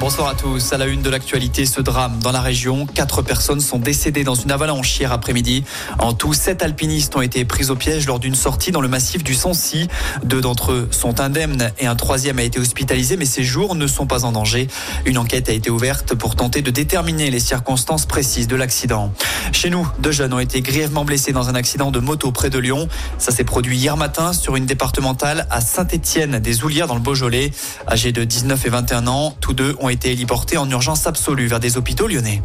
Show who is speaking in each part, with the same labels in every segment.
Speaker 1: Bonsoir à tous. À la une de l'actualité, ce drame dans la région. Quatre personnes sont décédées dans une avalanche hier après-midi. En tout, sept alpinistes ont été pris au piège lors d'une sortie dans le massif du Sancy. Deux d'entre eux sont indemnes et un troisième a été hospitalisé, mais ses jours ne sont pas en danger. Une enquête a été ouverte pour tenter de déterminer les circonstances précises de l'accident. Chez nous, deux jeunes ont été grièvement blessés dans un accident de moto près de Lyon. Ça s'est produit hier matin sur une départementale à Saint-Étienne des Oulières dans le Beaujolais. Âgés de 19 et 21 ans, tous deux ont été héliportés en urgence absolue vers des hôpitaux lyonnais.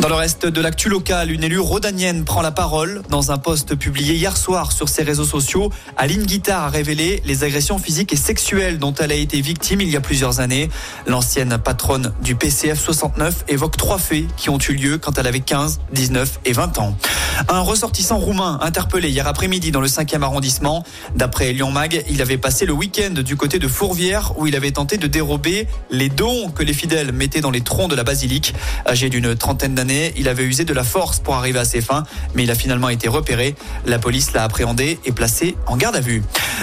Speaker 1: Dans le reste de l'actu locale, une élue rodanienne prend la parole. Dans un post publié hier soir sur ses réseaux sociaux, Aline Guittard a révélé les agressions physiques et sexuelles dont elle a été victime il y a plusieurs années. L'ancienne patronne du PCF 69 évoque trois faits qui ont eu lieu quand elle avait 15, 19 et 20 ans. Un ressortissant roumain interpellé hier après-midi dans le 5e arrondissement. D'après Lyon Mag, il avait passé le week-end du côté de Fourvière où il avait tenté de dérober les dons que les fidèles mettaient dans les troncs de la basilique. Âgé d'une trentaine d'années, il avait usé de la force pour arriver à ses fins, mais il a finalement été repéré. La police l'a appréhendé et placé en garde à vue.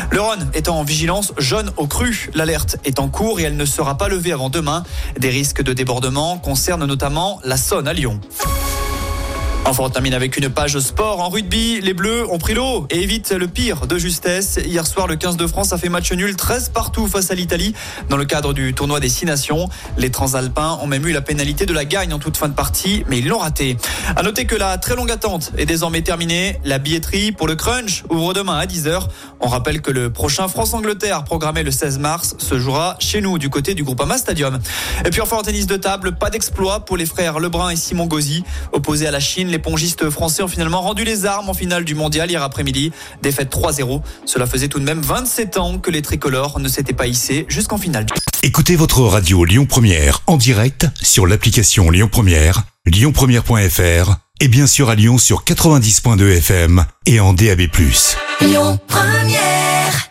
Speaker 1: Le Rhône est en vigilance jaune au cru. L'alerte est en cours et elle ne sera pas levée avant demain. Des risques de débordement concernent notamment la Saône à Lyon. Enfin, on termine avec une page sport en rugby. Les Bleus ont pris l'eau et évitent le pire de justesse. Hier soir, le 15 de France a fait match nul 13 partout face à l'Italie dans le cadre du tournoi des Six Nations. Les Transalpins ont même eu la pénalité de la gagne en toute fin de partie, mais ils l'ont raté. À noter que la très longue attente est désormais terminée. La billetterie pour le crunch ouvre demain à 10h. On rappelle que le prochain France-Angleterre, programmé le 16 mars, se jouera chez nous du côté du Groupama Stadium. Et puis enfin en tennis de table, pas d'exploit pour les frères Lebrun et Simon Gauzy. Opposés à la Chine, les pongistes français ont finalement rendu les armes en finale du mondial hier après-midi. Défaite 3-0. Cela faisait tout de même 27 ans que les tricolores ne s'étaient pas hissés jusqu'en finale.
Speaker 2: Écoutez votre radio Lyon Première en direct sur l'application Lyon Première, lyonpremière.fr et bien sûr à Lyon sur 90.2 FM et en DAB+.
Speaker 3: Lyon Première